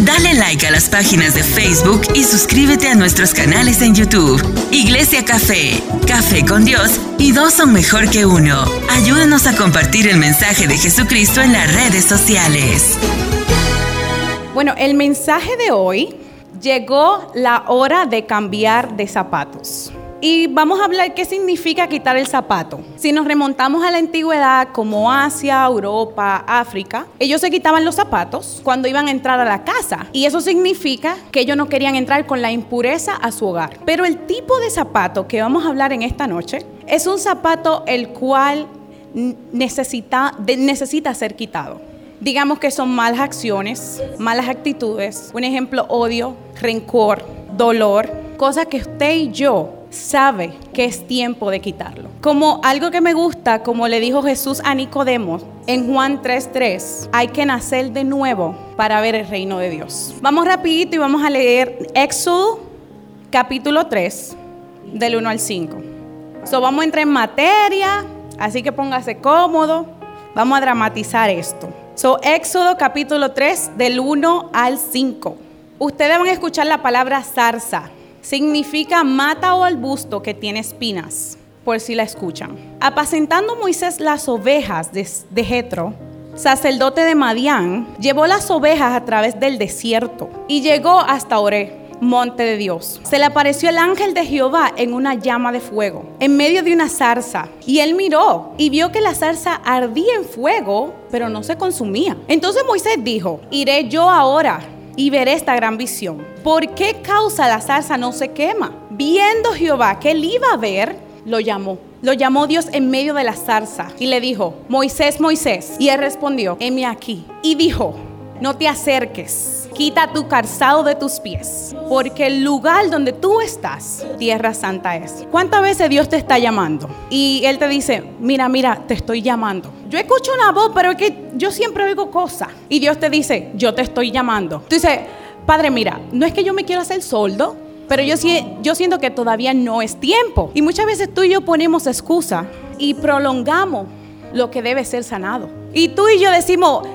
Dale like a las páginas de Facebook y suscríbete a nuestros canales en YouTube. Iglesia Café, Café con Dios y dos son mejor que uno. Ayúdanos a compartir el mensaje de Jesucristo en las redes sociales. Bueno, el mensaje de hoy llegó la hora de cambiar de zapatos. Y vamos a hablar qué significa quitar el zapato. Si nos remontamos a la antigüedad, como Asia, Europa, África, ellos se quitaban los zapatos cuando iban a entrar a la casa. Y eso significa que ellos no querían entrar con la impureza a su hogar. Pero el tipo de zapato que vamos a hablar en esta noche es un zapato el cual necesita, necesita ser quitado. Digamos que son malas acciones, malas actitudes, un ejemplo, odio, rencor, dolor, cosas que usted y yo sabe que es tiempo de quitarlo. Como algo que me gusta, como le dijo Jesús a Nicodemo en Juan 3:3, hay que nacer de nuevo para ver el reino de Dios. Vamos rapidito y vamos a leer Éxodo capítulo 3 del 1 al 5. So vamos a entrar en materia, así que póngase cómodo. Vamos a dramatizar esto. So Éxodo capítulo 3 del 1 al 5. Ustedes van a escuchar la palabra zarza significa mata o arbusto que tiene espinas, por si la escuchan. Apacentando Moisés las ovejas de, Jetro, sacerdote de Madián, llevó las ovejas a través del desierto y llegó hasta Oré, monte de Dios. Se le apareció el ángel de Jehová en una llama de fuego, en medio de una zarza. Y él miró y vio que la zarza ardía en fuego, pero no se consumía. Entonces Moisés dijo, iré yo ahora y veré esta gran visión. ¿Por qué causa la zarza no se quema? Viendo Jehová que él iba a ver, lo llamó. Lo llamó Dios en medio de la zarza y le dijo, Moisés, Moisés. Y él respondió, heme aquí. Y dijo, no te acerques quita tu calzado de tus pies, porque el lugar donde tú estás, tierra santa es. ¿Cuántas veces Dios te está llamando? Y Él te dice, mira, mira, te estoy llamando. Yo escucho una voz, pero es que yo siempre oigo cosas. Y Dios te dice, yo te estoy llamando. Tú dices, Padre, mira, no es que yo me quiero hacer soldo, pero yo, yo siento que todavía no es tiempo. Y muchas veces tú y yo ponemos excusa y prolongamos lo que debe ser sanado. Y tú y yo decimos,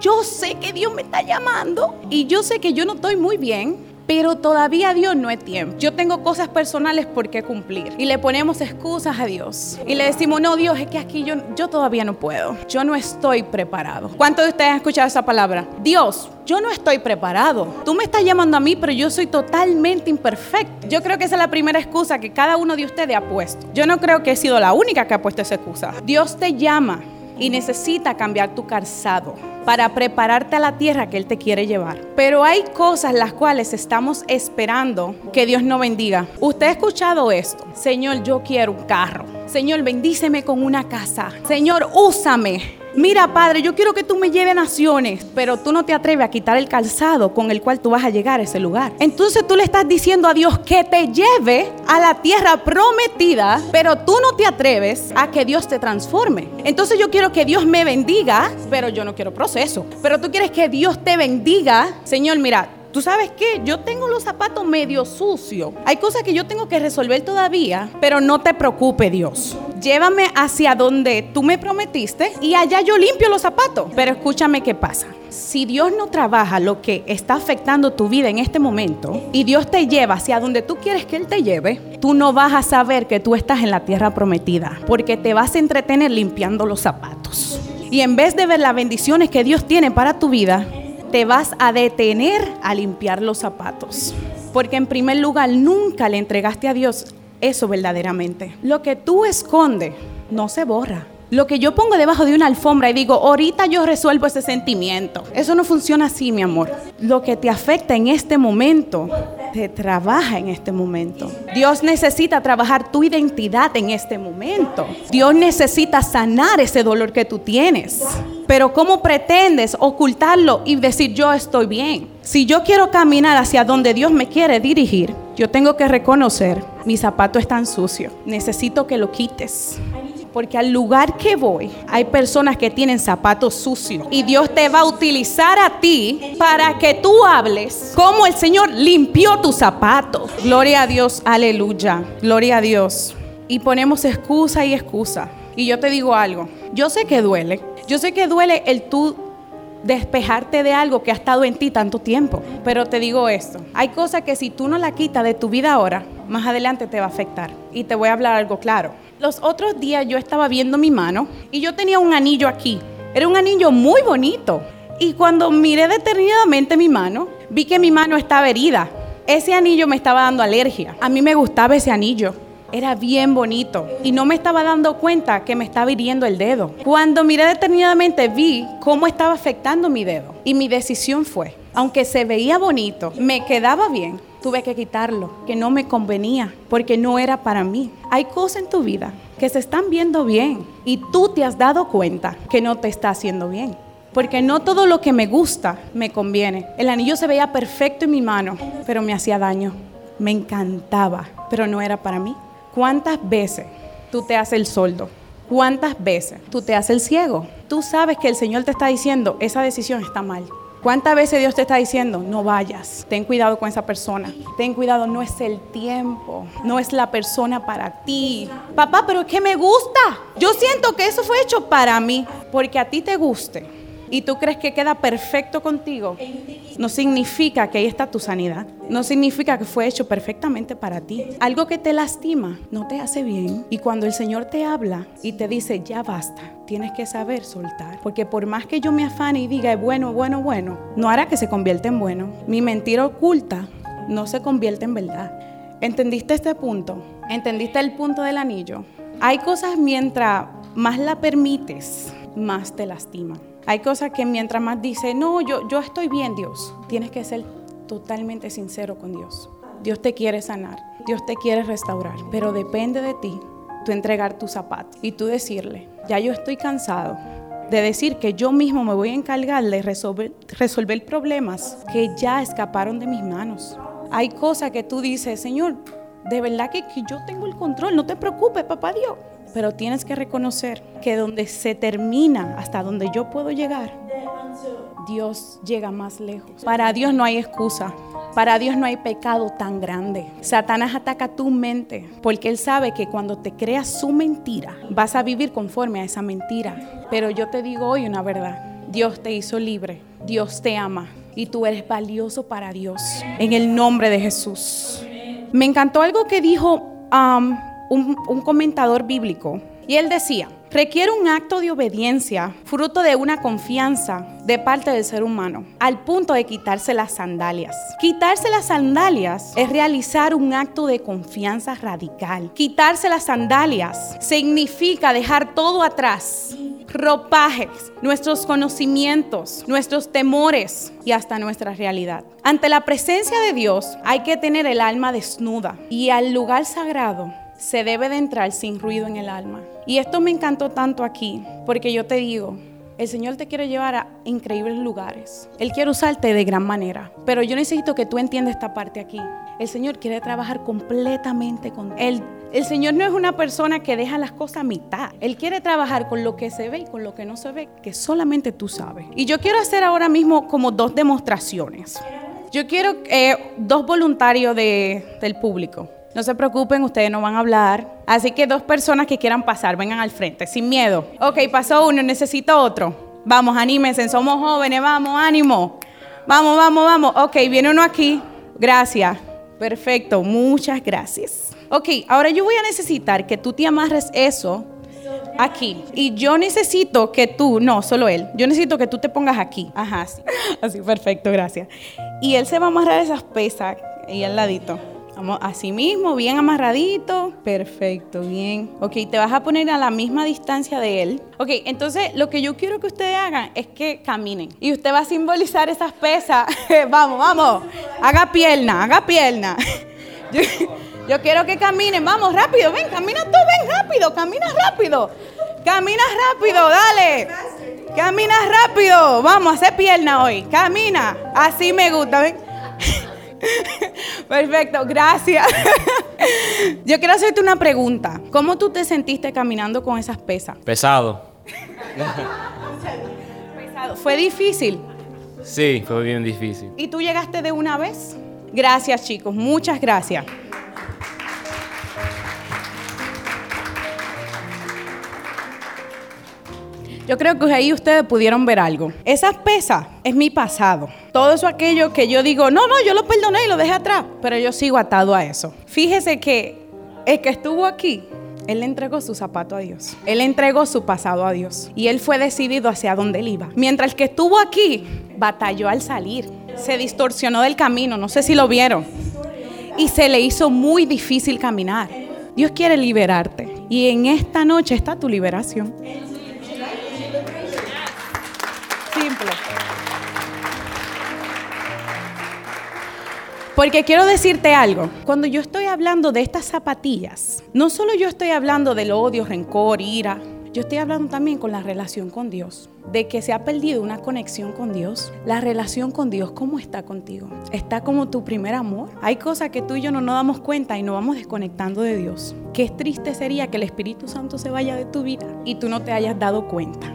yo sé que Dios me está llamando y yo sé que yo no estoy muy bien, pero todavía Dios no es tiempo. Yo tengo cosas personales por qué cumplir. Y le ponemos excusas a Dios. Y le decimos, no, Dios, es que aquí yo, yo todavía no puedo. Yo no estoy preparado. ¿Cuántos de ustedes han escuchado esa palabra? Dios, yo no estoy preparado. Tú me estás llamando a mí, pero yo soy totalmente imperfecto. Yo creo que esa es la primera excusa que cada uno de ustedes ha puesto. Yo no creo que he sido la única que ha puesto esa excusa. Dios te llama y necesita cambiar tu calzado para prepararte a la tierra que Él te quiere llevar. Pero hay cosas las cuales estamos esperando que Dios nos bendiga. Usted ha escuchado esto. Señor, yo quiero un carro. Señor, bendíceme con una casa. Señor, úsame mira Padre, yo quiero que tú me lleves a naciones, pero tú no te atreves a quitar el calzado con el cual tú vas a llegar a ese lugar. Entonces tú le estás diciendo a Dios que te lleve a la tierra prometida, pero tú no te atreves a que Dios te transforme. Entonces yo quiero que Dios me bendiga, pero yo no quiero proceso. Pero tú quieres que Dios te bendiga. Señor, mira, ¿Tú sabes qué? Yo tengo los zapatos medio sucios. Hay cosas que yo tengo que resolver todavía, pero no te preocupes, Dios. Llévame hacia donde tú me prometiste y allá yo limpio los zapatos. Pero escúchame qué pasa. Si Dios no trabaja lo que está afectando tu vida en este momento y Dios te lleva hacia donde tú quieres que Él te lleve, tú no vas a saber que tú estás en la tierra prometida porque te vas a entretener limpiando los zapatos. Y en vez de ver las bendiciones que Dios tiene para tu vida, te vas a detener a limpiar los zapatos. Porque en primer lugar nunca le entregaste a Dios eso verdaderamente. Lo que tú escondes no se borra. Lo que yo pongo debajo de una alfombra y digo, ahorita yo resuelvo ese sentimiento. Eso no funciona así, mi amor. Lo que te afecta en este momento, te trabaja en este momento. Dios necesita trabajar tu identidad en este momento. Dios necesita sanar ese dolor que tú tienes. Pero ¿cómo pretendes ocultarlo y decir yo estoy bien? Si yo quiero caminar hacia donde Dios me quiere dirigir, yo tengo que reconocer, mi zapato está sucio, necesito que lo quites. Porque al lugar que voy hay personas que tienen zapatos sucios. Y Dios te va a utilizar a ti para que tú hables como el Señor limpió tus zapatos. Gloria a Dios, aleluya. Gloria a Dios. Y ponemos excusa y excusa. Y yo te digo algo, yo sé que duele. Yo sé que duele el tú despejarte de algo que ha estado en ti tanto tiempo. Pero te digo esto, hay cosas que si tú no la quitas de tu vida ahora, más adelante te va a afectar. Y te voy a hablar algo claro. Los otros días yo estaba viendo mi mano y yo tenía un anillo aquí. Era un anillo muy bonito. Y cuando miré detenidamente mi mano, vi que mi mano estaba herida. Ese anillo me estaba dando alergia. A mí me gustaba ese anillo. Era bien bonito y no me estaba dando cuenta que me estaba hiriendo el dedo. Cuando miré detenidamente vi cómo estaba afectando mi dedo y mi decisión fue, aunque se veía bonito, me quedaba bien, tuve que quitarlo, que no me convenía, porque no era para mí. Hay cosas en tu vida que se están viendo bien y tú te has dado cuenta que no te está haciendo bien. Porque no todo lo que me gusta me conviene. El anillo se veía perfecto en mi mano, pero me hacía daño. Me encantaba, pero no era para mí. ¿Cuántas veces tú te haces el soldo? ¿Cuántas veces tú te haces el ciego? Tú sabes que el Señor te está diciendo, esa decisión está mal. ¿Cuántas veces Dios te está diciendo, no vayas, ten cuidado con esa persona, ten cuidado, no es el tiempo, no es la persona para ti? Papá, pero es que me gusta. Yo siento que eso fue hecho para mí, porque a ti te guste y tú crees que queda perfecto contigo, no significa que ahí está tu sanidad. No significa que fue hecho perfectamente para ti. Algo que te lastima no te hace bien. Y cuando el Señor te habla y te dice, ya basta, tienes que saber soltar. Porque por más que yo me afane y diga, bueno, bueno, bueno, no hará que se convierta en bueno. Mi mentira oculta no se convierte en verdad. ¿Entendiste este punto? ¿Entendiste el punto del anillo? Hay cosas mientras más la permites, más te lastiman. Hay cosas que mientras más dice, no, yo, yo estoy bien, Dios, tienes que ser totalmente sincero con Dios. Dios te quiere sanar, Dios te quiere restaurar, pero depende de ti tú entregar tu zapato y tú decirle, ya yo estoy cansado de decir que yo mismo me voy a encargar de resolver, resolver problemas que ya escaparon de mis manos. Hay cosas que tú dices, Señor, de verdad que, que yo tengo el control, no te preocupes, papá Dios. Pero tienes que reconocer que donde se termina, hasta donde yo puedo llegar, Dios llega más lejos. Para Dios no hay excusa. Para Dios no hay pecado tan grande. Satanás ataca tu mente porque Él sabe que cuando te creas su mentira, vas a vivir conforme a esa mentira. Pero yo te digo hoy una verdad. Dios te hizo libre. Dios te ama. Y tú eres valioso para Dios. En el nombre de Jesús. Me encantó algo que dijo un, comentador bíblico. Y él decía, requiere un acto de obediencia, fruto de una confianza de parte del ser humano, al punto de quitarse las sandalias. Quitarse las sandalias es realizar un acto de confianza radical. Quitarse las sandalias significa dejar todo atrás. Ropajes, nuestros conocimientos, nuestros temores y hasta nuestra realidad. Ante la presencia de Dios hay que tener el alma desnuda y al lugar sagrado se debe de entrar sin ruido en el alma. Y esto me encantó tanto aquí, porque yo te digo, el Señor te quiere llevar a increíbles lugares. Él quiere usarte de gran manera. Pero yo necesito que tú entiendas esta parte aquí. El Señor quiere trabajar completamente con él. El Señor no es una persona que deja las cosas a mitad. Él quiere trabajar con lo que se ve y con lo que no se ve, que solamente tú sabes. Y yo quiero hacer ahora mismo como dos demostraciones. Yo quiero eh, dos voluntarios del público. No se preocupen, ustedes no van a hablar. Así que dos personas que quieran pasar, vengan al frente, sin miedo. Ok, pasó uno, necesito otro. Vamos, anímense, somos jóvenes, vamos, ánimo. Vamos, vamos, vamos. Ok, viene uno aquí. Gracias. Perfecto, muchas gracias. Ok, ahora yo voy a necesitar que tú te amarres eso aquí. Y yo necesito que tú, no, solo él, yo necesito que tú te pongas aquí. Ajá, así, así perfecto, gracias. Y él se va a amarrar esas pesas ahí al ladito. Vamos, así mismo, bien amarradito. Perfecto, bien. Ok, te vas a poner a la misma distancia de él. Ok, entonces lo que yo quiero que ustedes hagan es que caminen. Y usted va a simbolizar esas pesas. vamos, vamos. Haga pierna, haga pierna. yo, quiero que caminen. Vamos, rápido. Ven, camina tú, ven rápido. Camina rápido. Camina rápido, dale. Camina rápido. Vamos, hacer pierna hoy. Camina. Así me gusta, ven. Perfecto, gracias. Yo quiero hacerte una pregunta. ¿Cómo tú te sentiste caminando con esas pesas? Pesado. Pesado. ¿Fue difícil? Sí, fue bien difícil. ¿Y tú llegaste de una vez? Gracias, chicos. Muchas gracias. Yo creo que ahí ustedes pudieron ver algo. Esas pesas es mi pasado. Todo eso aquello que yo digo, no, no, yo lo perdoné y lo dejé atrás, pero yo sigo atado a eso. Fíjese que el que estuvo aquí, él le entregó su zapato a Dios. Él entregó su pasado a Dios. Y él fue decidido hacia dónde él iba. Mientras que estuvo aquí, batalló al salir. Se distorsionó del camino. No sé si lo vieron. Y se le hizo muy difícil caminar. Dios quiere liberarte. Y en esta noche está tu liberación. Porque quiero decirte algo, cuando yo estoy hablando de estas zapatillas, no solo yo estoy hablando del odio, rencor, ira, yo estoy hablando también con la relación con Dios, de que se ha perdido una conexión con Dios. La relación con Dios, ¿cómo está contigo? ¿Está como tu primer amor? Hay cosas que tú y yo no nos damos cuenta y nos vamos desconectando de Dios. Qué triste sería que el Espíritu Santo se vaya de tu vida y tú no te hayas dado cuenta.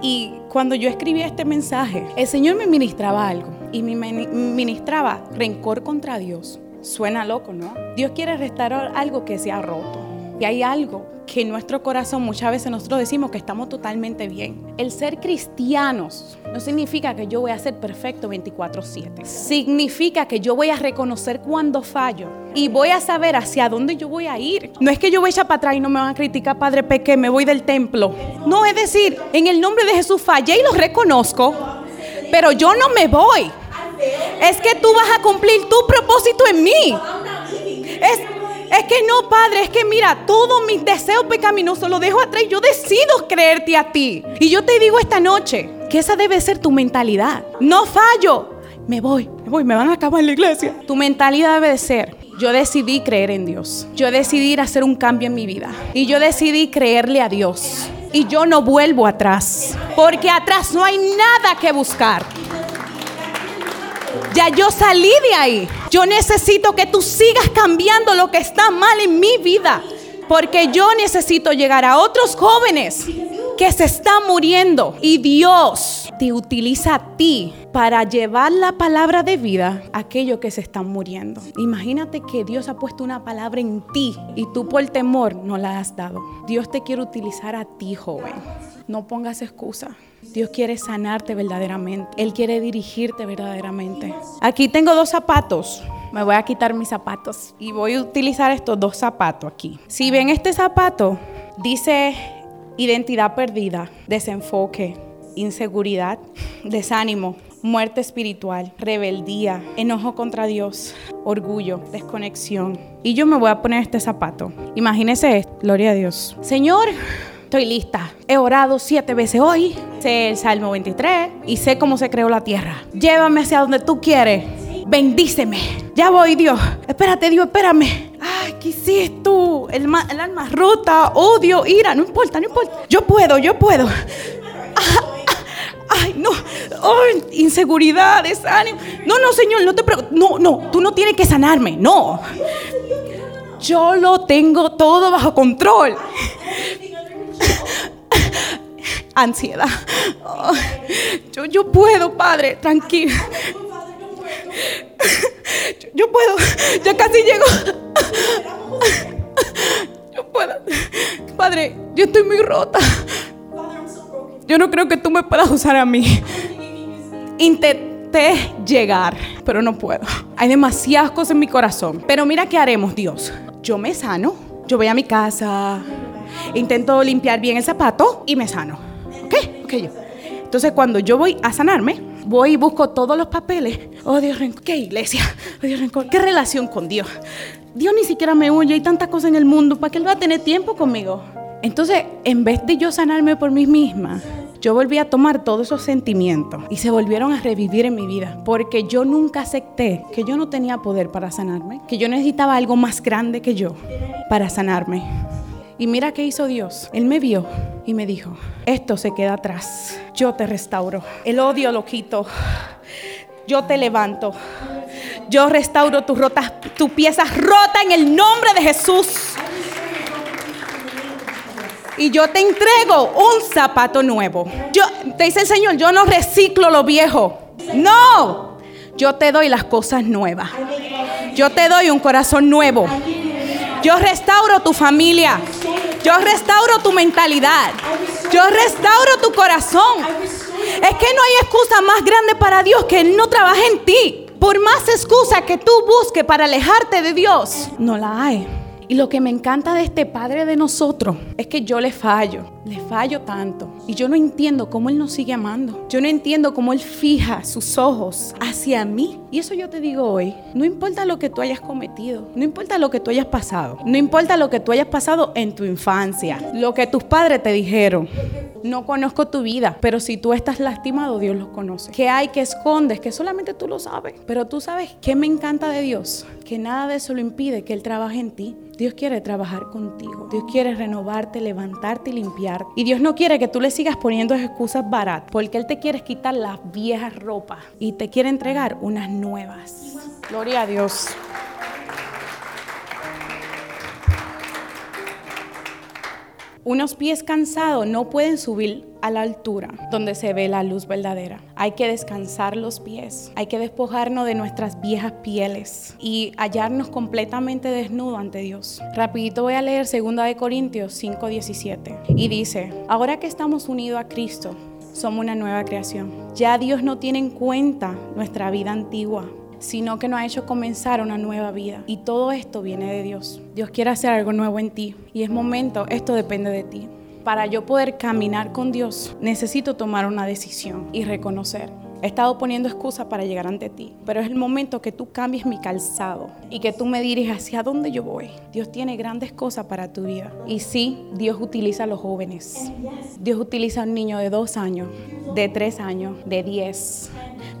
Y cuando yo escribí este mensaje, el Señor me ministraba algo y ministraba rencor contra Dios. Suena loco, ¿no? Dios quiere restaurar algo que se ha roto. Y hay algo que en nuestro corazón muchas veces nosotros decimos que estamos totalmente bien. El ser cristianos no significa que yo voy a ser perfecto 24/7. Significa que yo voy a reconocer cuando fallo y voy a saber hacia dónde yo voy a ir. No es que yo voy a echar para atrás y no me van a criticar, Padre Peque, me voy del templo. No, es decir, en el nombre de Jesús fallé y lo reconozco, pero yo no me voy. Es que tú vas a cumplir tu propósito en mí. Es, es que no, Padre, es que mira, todos mis deseos pecaminosos los dejo atrás yo decido creerte a ti. Y yo te digo esta noche que esa debe ser tu mentalidad. No fallo. Me voy, me voy, me van a acabar en la iglesia. Tu mentalidad debe de ser, yo decidí creer en Dios. Yo decidí hacer un cambio en mi vida. Y yo decidí creerle a Dios. Y yo no vuelvo atrás. Porque atrás no hay nada que buscar. Ya yo salí de ahí. Yo necesito que tú sigas cambiando lo que está mal en mi vida. Porque yo necesito llegar a otros jóvenes que se están muriendo. Y Dios te utiliza a ti para llevar la palabra de vida a aquellos que se están muriendo. Imagínate que Dios ha puesto una palabra en ti y tú por temor no la has dado. Dios te quiere utilizar a ti, joven. No pongas excusa. Dios quiere sanarte verdaderamente. Él quiere dirigirte verdaderamente. Aquí tengo dos zapatos. Me voy a quitar mis zapatos y voy a utilizar estos dos zapatos aquí. Si ven este zapato, dice identidad perdida, desenfoque, inseguridad, desánimo, muerte espiritual, rebeldía, enojo contra Dios, orgullo, desconexión. Y yo me voy a poner este zapato. Imagínese esto, gloria a Dios. Señor, Estoy lista. He orado siete veces hoy. Sé el Salmo 23 y sé cómo se creó la tierra. Llévame hacia donde tú quieres. Bendíceme. Ya voy, Dios. Espérate, Dios, espérame. Ay, ¿qué hiciste tú? El, el alma rota, odio, ira. No importa, no importa. Yo puedo, yo puedo. Ay, no. Ay, inseguridad, desánimo. No, no, Señor, no te preocupes. No, no, tú no tienes que sanarme. No. Yo lo tengo todo bajo control ansiedad. yo, yo puedo, Padre, tranquilo. Yo, puedo, ya casi llego. Yo puedo. Padre, yo estoy muy rota. Yo no creo que tú me puedas usar a mí. Intenté llegar, pero no puedo. Hay demasiadas cosas en mi corazón. Pero mira qué haremos, Dios. Yo me sano. Yo voy a mi casa. Intento limpiar bien el zapato y me sano. Ok, yo. Entonces, cuando yo voy a sanarme, voy y busco todos los papeles. Oh, Dios. ¿Qué iglesia? Oh, Dios. ¿Qué relación con Dios? Dios ni siquiera me huye. Hay tantas cosas en el mundo. ¿Para qué Él va a tener tiempo conmigo? Entonces, en vez de yo sanarme por mí misma, yo volví a tomar todos esos sentimientos y se volvieron a revivir en mi vida. Porque yo nunca acepté que yo no tenía poder para sanarme. Que yo necesitaba algo más grande que yo para sanarme. Y mira qué hizo Dios. Él me vio y me dijo, esto se queda atrás. Yo te restauro. El odio lo quito. Yo te levanto. Yo restauro tus rotas, piezas rotas en el nombre de Jesús. Y yo te entrego un zapato nuevo. Yo, te dice el Señor, yo no reciclo lo viejo. No, yo te doy las cosas nuevas. Yo te doy un corazón nuevo. Yo restauro tu familia. Yo restauro tu mentalidad. Yo restauro tu corazón. Es que no hay excusa más grande para Dios que Él no trabaje en ti. Por más excusa que tú busques para alejarte de Dios, no la hay. Y lo que me encanta de este Padre de nosotros es que yo le fallo, le fallo tanto. Y yo no entiendo cómo Él nos sigue amando. Yo no entiendo cómo Él fija sus ojos hacia mí. Y eso yo te digo hoy, no importa lo que tú hayas cometido, no importa lo que tú hayas pasado, no importa lo que tú hayas pasado en tu infancia, lo que tus padres te dijeron. No conozco tu vida, pero si tú estás lastimado, Dios lo conoce. ¿Qué hay que escondes? Que solamente tú lo sabes. Pero tú sabes qué me encanta de Dios, que nada de eso lo impide que Él trabaje en ti. Dios quiere trabajar contigo. Dios quiere renovarte, levantarte y limpiar. Y Dios no quiere que tú le sigas poniendo excusas baratas, porque Él te quiere quitar las viejas ropas y te quiere entregar unas nuevas. Gloria a Dios. Unos pies cansados no pueden subir a la altura donde se ve la luz verdadera. Hay que descansar los pies, hay que despojarnos de nuestras viejas pieles y hallarnos completamente desnudos ante Dios. Rapidito voy a leer 2 de Corintios 5:17 y dice, ahora que estamos unidos a Cristo, somos una nueva creación. Ya Dios no tiene en cuenta nuestra vida antigua sino que nos ha hecho comenzar una nueva vida. Y todo esto viene de Dios. Dios quiere hacer algo nuevo en ti. Y es momento, esto depende de ti. Para yo poder caminar con Dios, necesito tomar una decisión y reconocer. He estado poniendo excusas para llegar ante ti, pero es el momento que tú cambies mi calzado y que tú me dirijas hacia dónde yo voy. Dios tiene grandes cosas para tu vida. Y sí, Dios utiliza a los jóvenes. Dios utiliza a un niño de dos años, de tres años, de diez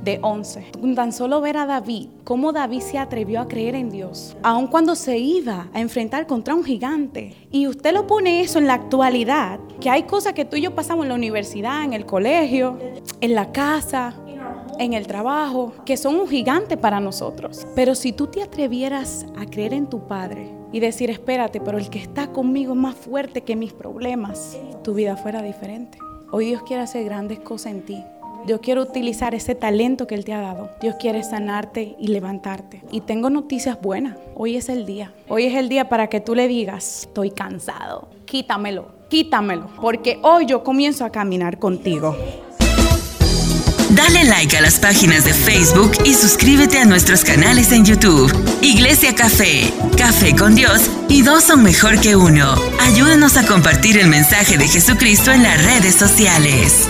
de 11. Tan solo ver a David, cómo David se atrevió a creer en Dios, aun cuando se iba a enfrentar contra un gigante. Y usted lo pone eso en la actualidad, que hay cosas que tú y yo pasamos en la universidad, en el colegio, en la casa, en el trabajo, que son un gigante para nosotros. Pero si tú te atrevieras a creer en tu Padre y decir, espérate, pero el que está conmigo es más fuerte que mis problemas, tu vida fuera diferente. Hoy Dios quiere hacer grandes cosas en ti. Dios quiere utilizar ese talento que Él te ha dado. Dios quiere sanarte y levantarte. Y tengo noticias buenas. Hoy es el día. Hoy es el día para que tú le digas, estoy cansado. Quítamelo, quítamelo. Porque hoy yo comienzo a caminar contigo. Dale like a las páginas de Facebook y suscríbete a nuestros canales en YouTube. Iglesia Café, Café con Dios y dos son mejor que uno. Ayúdanos a compartir el mensaje de Jesucristo en las redes sociales.